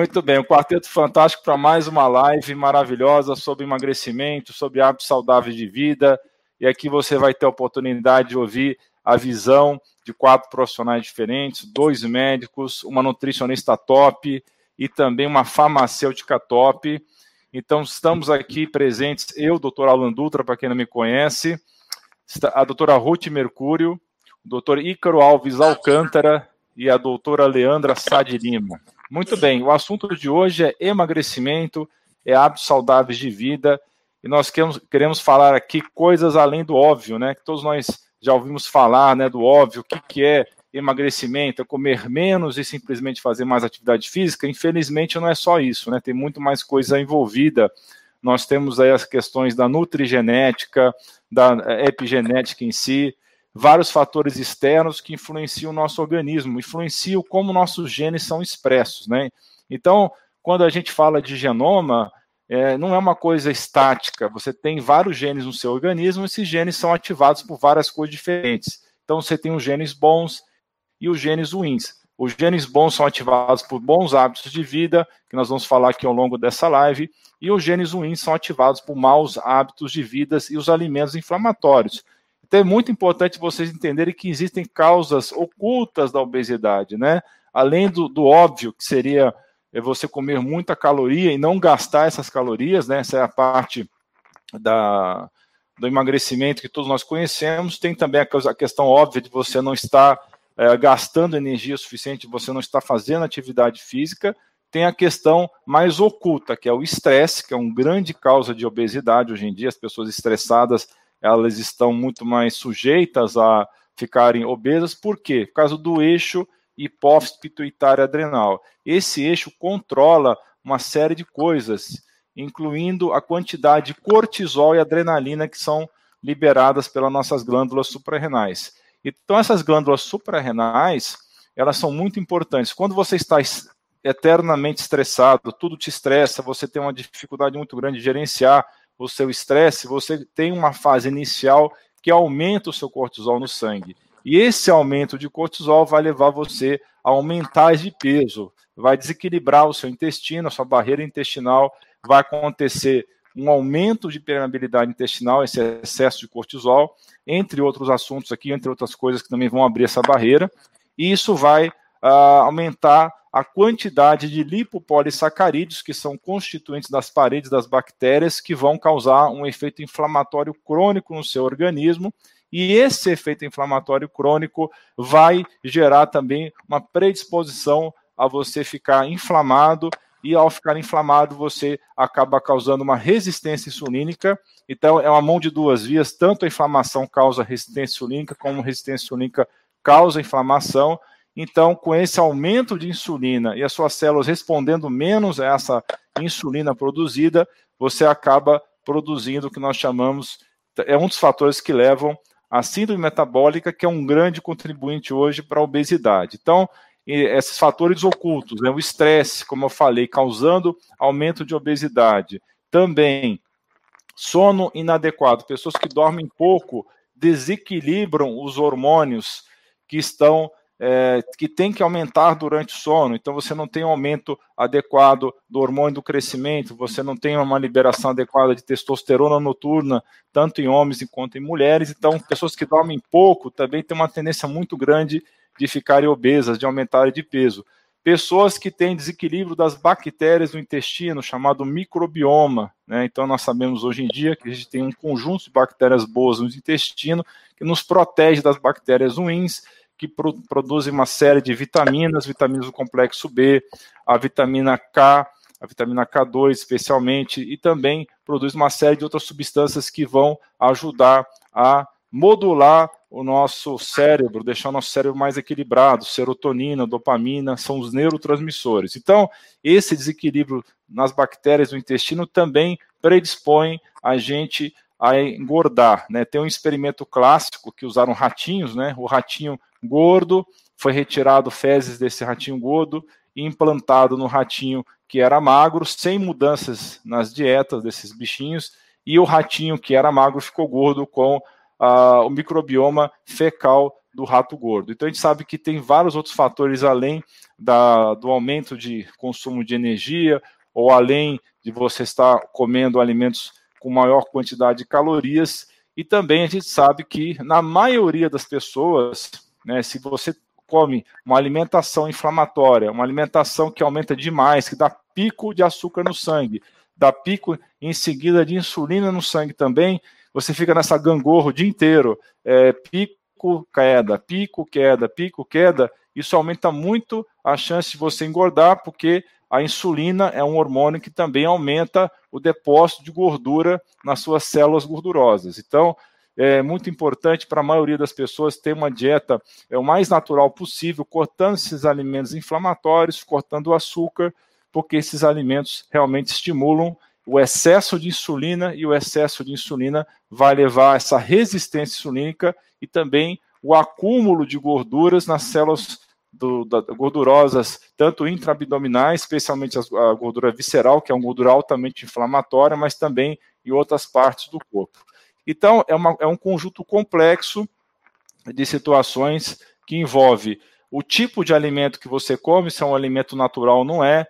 Muito bem, o Quarteto Fantástico para mais uma live maravilhosa sobre emagrecimento, sobre hábitos saudáveis de vida. E aqui você vai ter a oportunidade de ouvir a visão de quatro profissionais diferentes, dois médicos, uma nutricionista top e também uma farmacêutica top. Então, estamos aqui presentes, eu, doutor Alan Dutra, para quem não me conhece, a doutora Ruth Mercúrio, o doutor Ícaro Alves Alcântara e a doutora Leandra Sade Lima. Muito bem, o assunto de hoje é emagrecimento, é hábitos saudáveis de vida, e nós queremos, queremos falar aqui coisas além do óbvio, né? Que todos nós já ouvimos falar, né, do óbvio, o que, que é emagrecimento, é comer menos e simplesmente fazer mais atividade física. Infelizmente não é só isso, né? Tem muito mais coisa envolvida. Nós temos aí as questões da nutrigenética, da epigenética em si, vários fatores externos que influenciam o nosso organismo, influenciam como nossos genes são expressos, né? Então, quando a gente fala de genoma, é, não é uma coisa estática. Você tem vários genes no seu organismo, esses genes são ativados por várias coisas diferentes. Então, você tem os genes bons e os genes ruins. Os genes bons são ativados por bons hábitos de vida, que nós vamos falar aqui ao longo dessa live, e os genes ruins são ativados por maus hábitos de vida e os alimentos inflamatórios. Então é muito importante vocês entenderem que existem causas ocultas da obesidade, né? Além do, do óbvio, que seria é, você comer muita caloria e não gastar essas calorias, né? Essa é a parte da, do emagrecimento que todos nós conhecemos. Tem também a questão óbvia de você não estar é, gastando energia suficiente, você não estar fazendo atividade física. Tem a questão mais oculta, que é o estresse, que é uma grande causa de obesidade hoje em dia. As pessoas estressadas elas estão muito mais sujeitas a ficarem obesas, por quê? Por causa do eixo hipófise pituitária adrenal. Esse eixo controla uma série de coisas, incluindo a quantidade de cortisol e adrenalina que são liberadas pelas nossas glândulas suprarrenais. Então, essas glândulas suprarrenais, elas são muito importantes. Quando você está eternamente estressado, tudo te estressa, você tem uma dificuldade muito grande de gerenciar o seu estresse, você tem uma fase inicial que aumenta o seu cortisol no sangue. E esse aumento de cortisol vai levar você a aumentar de peso, vai desequilibrar o seu intestino, a sua barreira intestinal, vai acontecer um aumento de permeabilidade intestinal, esse excesso de cortisol, entre outros assuntos aqui, entre outras coisas que também vão abrir essa barreira, e isso vai uh, aumentar a quantidade de lipopolissacarídeos, que são constituintes das paredes das bactérias, que vão causar um efeito inflamatório crônico no seu organismo. E esse efeito inflamatório crônico vai gerar também uma predisposição a você ficar inflamado, e ao ficar inflamado, você acaba causando uma resistência insulínica. Então, é uma mão de duas vias: tanto a inflamação causa resistência insulínica, como resistência insulínica causa inflamação. Então, com esse aumento de insulina e as suas células respondendo menos a essa insulina produzida, você acaba produzindo o que nós chamamos, é um dos fatores que levam à síndrome metabólica, que é um grande contribuinte hoje para a obesidade. Então, esses fatores ocultos, né, o estresse, como eu falei, causando aumento de obesidade. Também sono inadequado, pessoas que dormem pouco desequilibram os hormônios que estão é, que tem que aumentar durante o sono, então você não tem um aumento adequado do hormônio do crescimento, você não tem uma liberação adequada de testosterona noturna, tanto em homens quanto em mulheres, então pessoas que dormem pouco também têm uma tendência muito grande de ficarem obesas, de aumentarem de peso. Pessoas que têm desequilíbrio das bactérias do intestino, chamado microbioma, né? então nós sabemos hoje em dia que a gente tem um conjunto de bactérias boas no intestino que nos protege das bactérias ruins, que pro, produzem uma série de vitaminas, vitaminas do complexo B, a vitamina K, a vitamina K2 especialmente, e também produz uma série de outras substâncias que vão ajudar a modular o nosso cérebro, deixar o nosso cérebro mais equilibrado, serotonina, dopamina, são os neurotransmissores. Então, esse desequilíbrio nas bactérias do intestino também predispõe a gente a engordar, né? Tem um experimento clássico que usaram ratinhos, né? O ratinho gordo, foi retirado fezes desse ratinho gordo e implantado no ratinho que era magro, sem mudanças nas dietas desses bichinhos, e o ratinho que era magro ficou gordo com uh, o microbioma fecal do rato gordo. Então a gente sabe que tem vários outros fatores além da, do aumento de consumo de energia ou além de você estar comendo alimentos com maior quantidade de calorias. E também a gente sabe que na maioria das pessoas, né, se você come uma alimentação inflamatória, uma alimentação que aumenta demais, que dá pico de açúcar no sangue, dá pico em seguida de insulina no sangue também, você fica nessa gangorra o dia inteiro, é, pico, queda, pico, queda, pico, queda, isso aumenta muito a chance de você engordar, porque a insulina é um hormônio que também aumenta o depósito de gordura nas suas células gordurosas. Então, é muito importante para a maioria das pessoas ter uma dieta é, o mais natural possível, cortando esses alimentos inflamatórios, cortando o açúcar, porque esses alimentos realmente estimulam o excesso de insulina e o excesso de insulina vai levar a essa resistência insulínica e também o acúmulo de gorduras nas células do, da, gordurosas, tanto intraabdominais, especialmente a gordura visceral, que é uma gordura altamente inflamatória, mas também em outras partes do corpo. Então, é, uma, é um conjunto complexo de situações que envolve o tipo de alimento que você come, se é um alimento natural ou não é,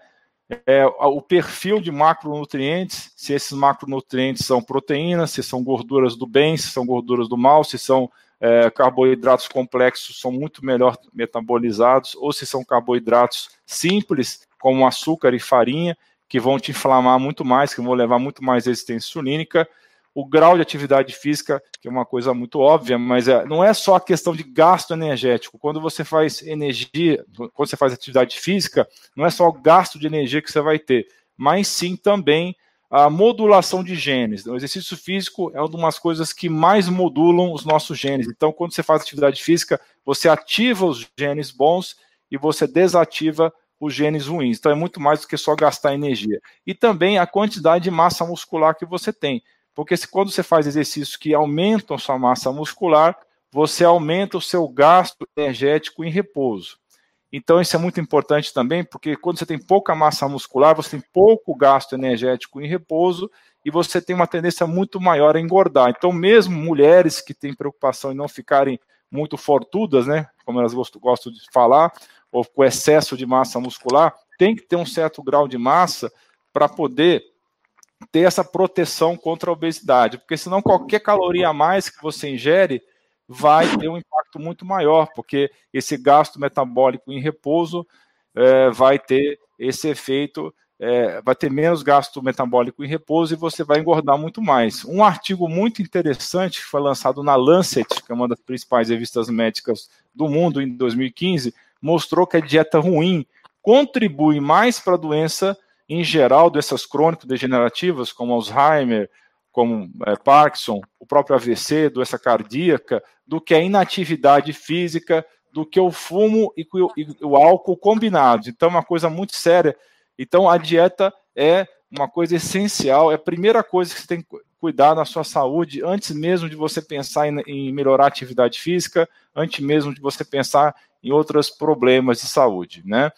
é, o perfil de macronutrientes, se esses macronutrientes são proteínas, se são gorduras do bem, se são gorduras do mal, se são é, carboidratos complexos, são muito melhor metabolizados, ou se são carboidratos simples, como açúcar e farinha, que vão te inflamar muito mais, que vão levar muito mais resistência insulínica, o grau de atividade física, que é uma coisa muito óbvia, mas é, não é só a questão de gasto energético. Quando você faz energia, quando você faz atividade física, não é só o gasto de energia que você vai ter, mas sim também a modulação de genes. O exercício físico é uma das coisas que mais modulam os nossos genes. Então, quando você faz atividade física, você ativa os genes bons e você desativa os genes ruins. Então, é muito mais do que só gastar energia. E também a quantidade de massa muscular que você tem. Porque se, quando você faz exercícios que aumentam sua massa muscular, você aumenta o seu gasto energético em repouso. Então, isso é muito importante também, porque quando você tem pouca massa muscular, você tem pouco gasto energético em repouso e você tem uma tendência muito maior a engordar. Então, mesmo mulheres que têm preocupação em não ficarem muito fortudas, né, como elas gostam de falar, ou com excesso de massa muscular, tem que ter um certo grau de massa para poder ter essa proteção contra a obesidade, porque senão qualquer caloria a mais que você ingere vai ter um impacto muito maior, porque esse gasto metabólico em repouso é, vai ter esse efeito, é, vai ter menos gasto metabólico em repouso e você vai engordar muito mais. Um artigo muito interessante que foi lançado na Lancet, que é uma das principais revistas médicas do mundo, em 2015, mostrou que a dieta ruim contribui mais para a doença em geral, doenças crônico-degenerativas, como Alzheimer, como é, Parkinson, o próprio AVC, doença cardíaca, do que a inatividade física, do que o fumo e e o álcool combinados. Então, é uma coisa muito séria. Então, a dieta é uma coisa essencial, é a primeira coisa que você tem que cuidar na sua saúde, antes mesmo de você pensar em, em melhorar a atividade física, antes mesmo de você pensar em outros problemas de saúde, né?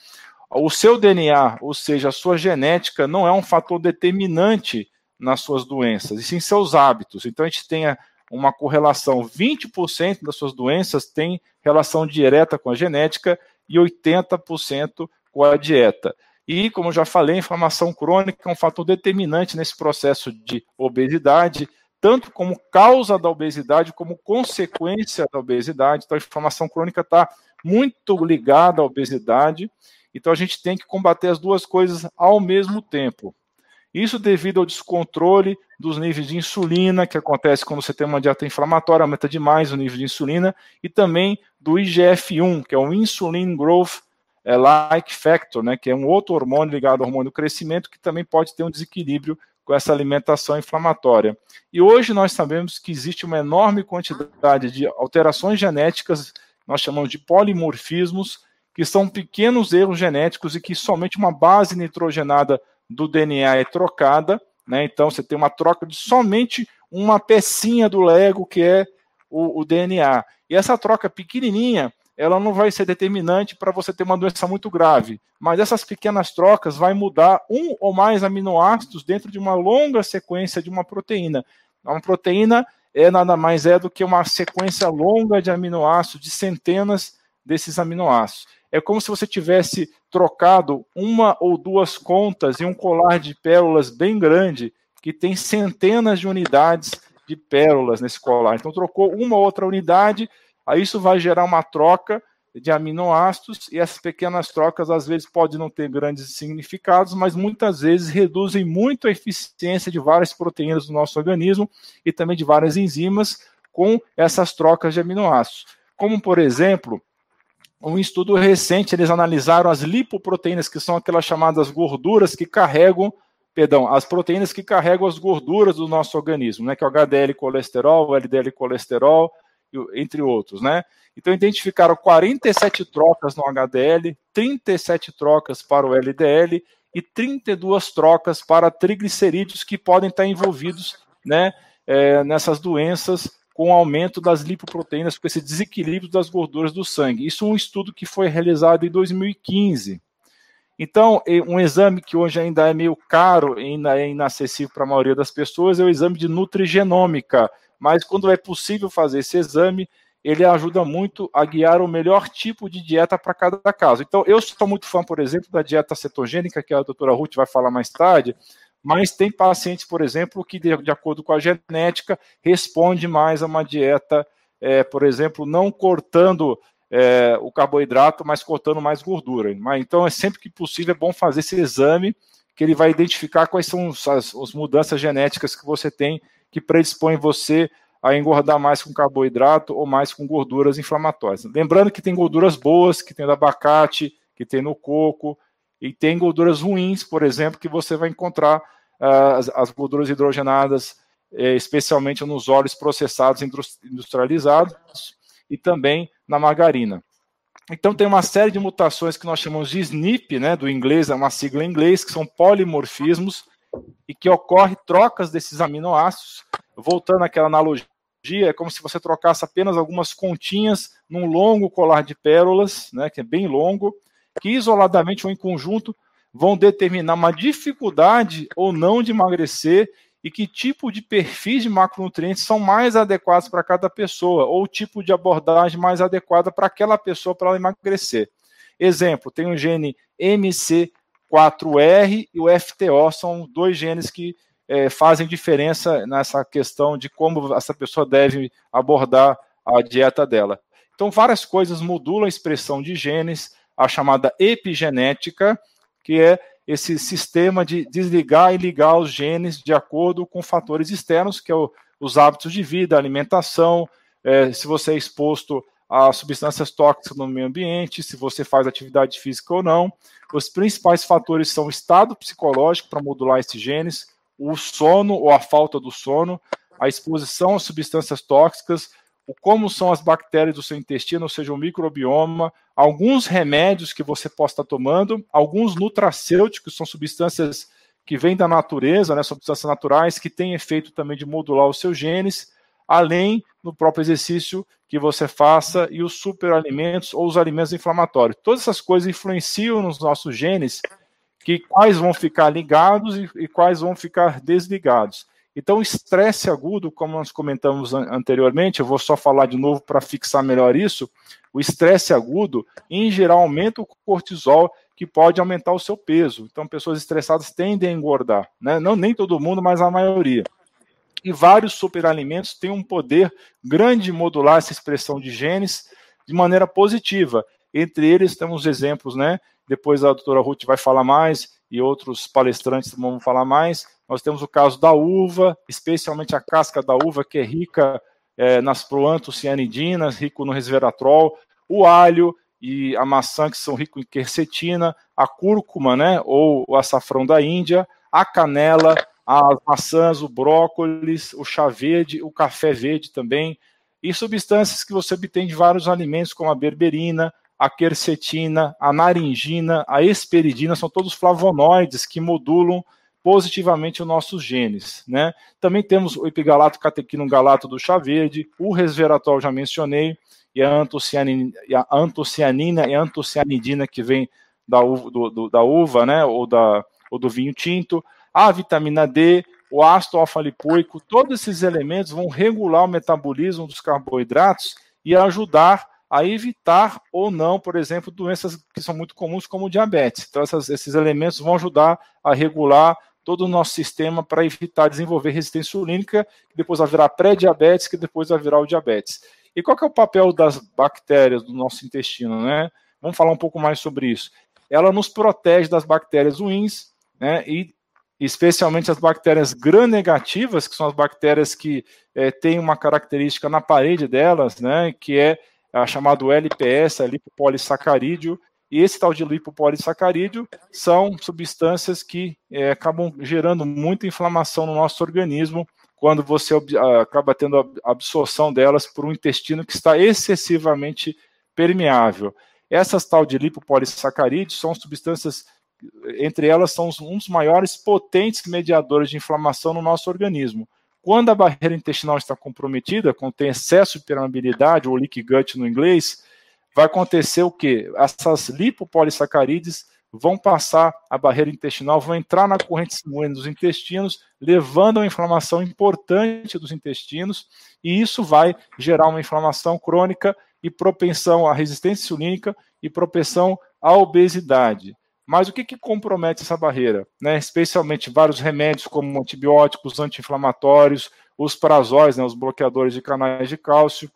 O seu DNA, ou seja, a sua genética, não é um fator determinante nas suas doenças, e sim seus hábitos. Então a gente tem uma correlação: 20% das suas doenças têm relação direta com a genética e 80% com a dieta. E, como já falei, a inflamação crônica é um fator determinante nesse processo de obesidade, tanto como causa da obesidade, como consequência da obesidade. Então, a inflamação crônica está muito ligada à obesidade. Então a gente tem que combater as duas coisas ao mesmo tempo. Isso devido ao descontrole dos níveis de insulina, que acontece quando você tem uma dieta inflamatória, aumenta demais o nível de insulina, e também do IGF-1, que é o Insulin Growth é, Like Factor, né, que é um outro hormônio ligado ao hormônio do crescimento, que também pode ter um desequilíbrio com essa alimentação inflamatória. E hoje nós sabemos que existe uma enorme quantidade de alterações genéticas, nós chamamos de polimorfismos, que são pequenos erros genéticos e que somente uma base nitrogenada do DNA é trocada, né? Então você tem uma troca de somente uma pecinha do Lego que é o, o DNA. E essa troca pequenininha, ela não vai ser determinante para você ter uma doença muito grave, mas essas pequenas trocas vai mudar um ou mais aminoácidos dentro de uma longa sequência de uma proteína. Uma proteína é nada mais é do que uma sequência longa de aminoácidos, de centenas desses aminoácidos. É como se você tivesse trocado uma ou duas contas em um colar de pérolas bem grande, que tem centenas de unidades de pérolas nesse colar. Então, trocou uma ou outra unidade, aí isso vai gerar uma troca de aminoácidos, e essas pequenas trocas às vezes podem não ter grandes significados, mas muitas vezes reduzem muito a eficiência de várias proteínas do nosso organismo e também de várias enzimas com essas trocas de aminoácidos. Como, por exemplo, um estudo recente, eles analisaram as lipoproteínas, que são aquelas chamadas gorduras que carregam, perdão, as proteínas que carregam as gorduras do nosso organismo, né, que é o HDL colesterol, o LDL colesterol, entre outros, né? Então identificaram 47 trocas no HDL, 37 trocas para o LDL e 32 trocas para triglicerídeos que podem estar envolvidos, né, é, nessas doenças com o aumento das lipoproteínas, com esse desequilíbrio das gorduras do sangue. Isso é um estudo que foi realizado em 2015. Então, um exame que hoje ainda é meio caro e ainda é inacessível para a maioria das pessoas é o exame de nutrigenômica, mas quando é possível fazer esse exame, ele ajuda muito a guiar o melhor tipo de dieta para cada caso. Então, eu sou muito fã, por exemplo, da dieta cetogênica, que a doutora Ruth vai falar mais tarde, mas tem pacientes, por exemplo, que, de, de acordo com a genética, responde mais a uma dieta, é, por exemplo, não cortando é, o carboidrato, mas cortando mais gordura. Mas, então, é sempre que possível, é bom fazer esse exame, que ele vai identificar quais são as, as mudanças genéticas que você tem que predispõem você a engordar mais com carboidrato ou mais com gorduras inflamatórias. Lembrando que tem gorduras boas, que tem no abacate, que tem no coco, e tem gorduras ruins, por exemplo, que você vai encontrar uh, as, as, gorduras hidrogenadas, eh, especialmente nos óleos processados industrializados e também na margarina. Então tem uma série de mutações que nós chamamos de SNP, né, do inglês, é uma sigla em inglês, que são polimorfismos, e que ocorre trocas desses aminoácidos. Voltando àquela analogia, é como se você trocasse apenas algumas continhas num longo colar de pérolas, né, que é bem longo, que isoladamente ou em conjunto vão determinar uma dificuldade ou não de emagrecer e que tipo de perfis de macronutrientes são mais adequados para cada pessoa, ou tipo de abordagem mais adequada para aquela pessoa para ela emagrecer. Exemplo, tem o gene MC 4R e o FTO são dois genes que é, fazem diferença nessa questão de como essa pessoa deve abordar a dieta dela. Então, várias coisas modulam a expressão de genes, a chamada epigenética, que é esse sistema de desligar e ligar os genes de acordo com fatores externos, que é o, os hábitos de vida, alimentação, é, se você é exposto a substâncias tóxicas no meio ambiente, se você faz atividade física ou não. Os principais fatores são o estado psicológico para modular esses genes, o sono ou a falta do sono, a exposição a substâncias tóxicas, como são as bactérias do seu intestino, ou seja, o microbioma, alguns remédios que você possa estar tomando, alguns nutracêuticos, são substâncias que vêm da natureza, né, substâncias naturais, que têm efeito também de modular os seus genes, além do próprio exercício que você faça e os superalimentos ou os alimentos inflamatórios. Todas essas coisas influenciam nos nossos genes, que quais vão ficar ligados e, e quais vão ficar desligados. Então, estresse agudo, como nós comentamos anteriormente, eu vou só falar de novo para fixar melhor isso. O estresse agudo, em geral, aumenta o cortisol, que pode aumentar o seu peso. Então, pessoas estressadas tendem a engordar, né? Não nem todo mundo, mas a maioria e vários superalimentos têm um poder grande de modular essa expressão de genes de maneira positiva. Entre eles temos exemplos, né? Depois a doutora Ruth vai falar mais e outros palestrantes vão falar mais. Nós temos o caso da uva, especialmente a casca da uva, que é rica é, nas proantocianidinas, rico no resveratrol, o alho e a maçã, que são ricos em quercetina, a cúrcuma, né? Ou o açafrão da Índia, a canela, as maçãs, o brócolis, o chá verde, o café verde também, e substâncias que você obtém de vários alimentos, como a berberina, a quercetina, a naringina, a esperidina, são todos flavonoides que modulam positivamente os nossos genes. Né? Também temos o epigalato catequino galato do chá verde, o resveratrol já mencionei, e a antocianina e a, antocianina e a antocianidina que vem da uva, do, do, da uva né? ou, da, ou do vinho tinto, a vitamina D, o ácido alfa-lipoico, todos esses elementos vão regular o metabolismo dos carboidratos e ajudar a evitar ou não, por exemplo, doenças que são muito comuns, como diabetes. Então, essas, esses elementos vão ajudar a regular todo o nosso sistema para evitar desenvolver resistência insulínica, que depois vai virar pré-diabetes, que depois vai virar o diabetes. E qual que é o papel das bactérias do nosso intestino, né? Vamos falar um pouco mais sobre isso. Ela nos protege das bactérias ruins, né? E especialmente as bactérias gram-negativas, que são as bactérias que é, têm uma característica na parede delas, né? Que é a chamado LPS, lipopolissacarídeo, e esse tal de lipopolissacarídeo são substâncias que é, acabam gerando muita inflamação no nosso organismo quando você acaba tendo a absorção delas por um intestino que está excessivamente permeável. Essas tal de lipopolissacarídeos são substâncias, entre elas, são um dos maiores potentes mediadores de inflamação no nosso organismo. Quando a barreira intestinal está comprometida, quando tem excesso de permeabilidade, ou leak gut no inglês, vai acontecer o quê? Essas lipopolissacarídeos vão passar a barreira intestinal, vão entrar na corrente sanguínea dos intestinos, levando a uma inflamação importante dos intestinos, e isso vai gerar uma inflamação crônica e propensão à resistência insulínica e propensão à obesidade. Mas o que, que compromete essa barreira? Né? Especialmente vários remédios, como antibióticos, anti-inflamatórios, os prazóis, né, os bloqueadores de canais de cálcio,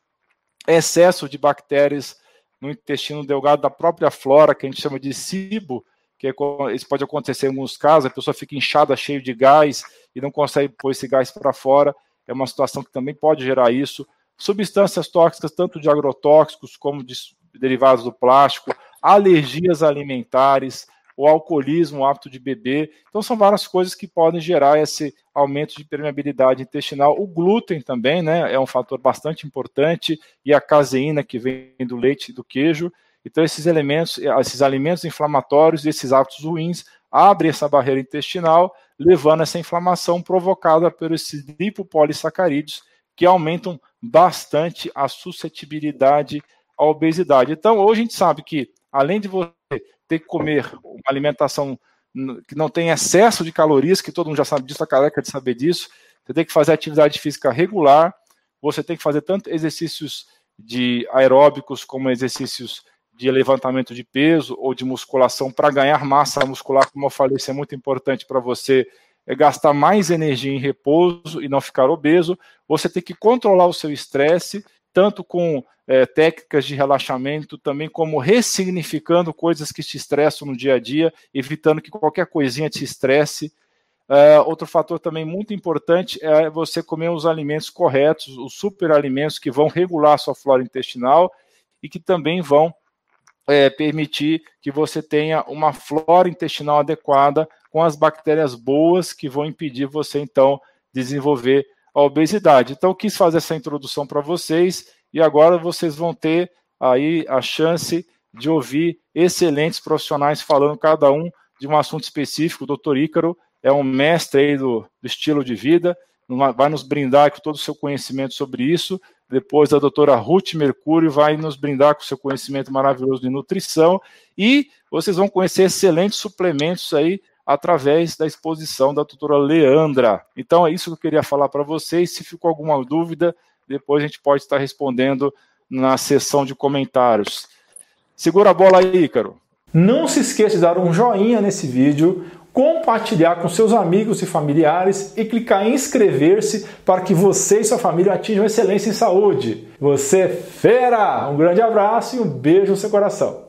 excesso de bactérias no intestino delgado da própria flora, que a gente chama de cibo, que é, isso pode acontecer em alguns casos, a pessoa fica inchada, cheio de gás e não consegue pôr esse gás para fora. É uma situação que também pode gerar isso. Substâncias tóxicas, tanto de agrotóxicos como de derivados do plástico, alergias alimentares, o alcoolismo, o hábito de beber. Então, são várias coisas que podem gerar esse aumento de permeabilidade intestinal. O glúten também, né, é um fator bastante importante, e a caseína que vem do leite e do queijo. Então, esses elementos, esses alimentos inflamatórios, esses hábitos ruins, abrem essa barreira intestinal, levando essa inflamação provocada por esses lipopolissacarídeos, que aumentam bastante a suscetibilidade à obesidade. Então, hoje a gente sabe que, além de você ter que comer uma alimentação que não tem excesso de calorias, que todo mundo já sabe disso, a careca de saber disso, você tem que fazer atividade física regular, você tem que fazer tanto exercícios de aeróbicos como exercícios de levantamento de peso ou de musculação para ganhar massa muscular, como eu falei, isso é muito importante para você é gastar mais energia em repouso e não ficar obeso. Você tem que controlar o seu estresse, tanto com é, técnicas de relaxamento, também como ressignificando coisas que te estressam no dia a dia, evitando que qualquer coisinha te estresse. É, outro fator também muito importante é você comer os alimentos corretos, os superalimentos que vão regular a sua flora intestinal e que também vão é, permitir que você tenha uma flora intestinal adequada com as bactérias boas que vão impedir você então desenvolver a obesidade. Então, quis fazer essa introdução para vocês e agora vocês vão ter aí a chance de ouvir excelentes profissionais falando cada um de um assunto específico. O doutor Ícaro é um mestre aí do, do estilo de vida, vai nos brindar com todo o seu conhecimento sobre isso. Depois a doutora Ruth Mercúrio vai nos brindar com seu conhecimento maravilhoso de nutrição. E vocês vão conhecer excelentes suplementos aí através da exposição da doutora Leandra. Então é isso que eu queria falar para vocês. Se ficou alguma dúvida, depois a gente pode estar respondendo na sessão de comentários. Segura a bola aí, Ícaro. Não se esqueça de dar um joinha nesse vídeo, compartilhar com seus amigos e familiares e clicar em inscrever-se para que você e sua família atinjam excelência em saúde. Você é fera! Um grande abraço e um beijo no seu coração.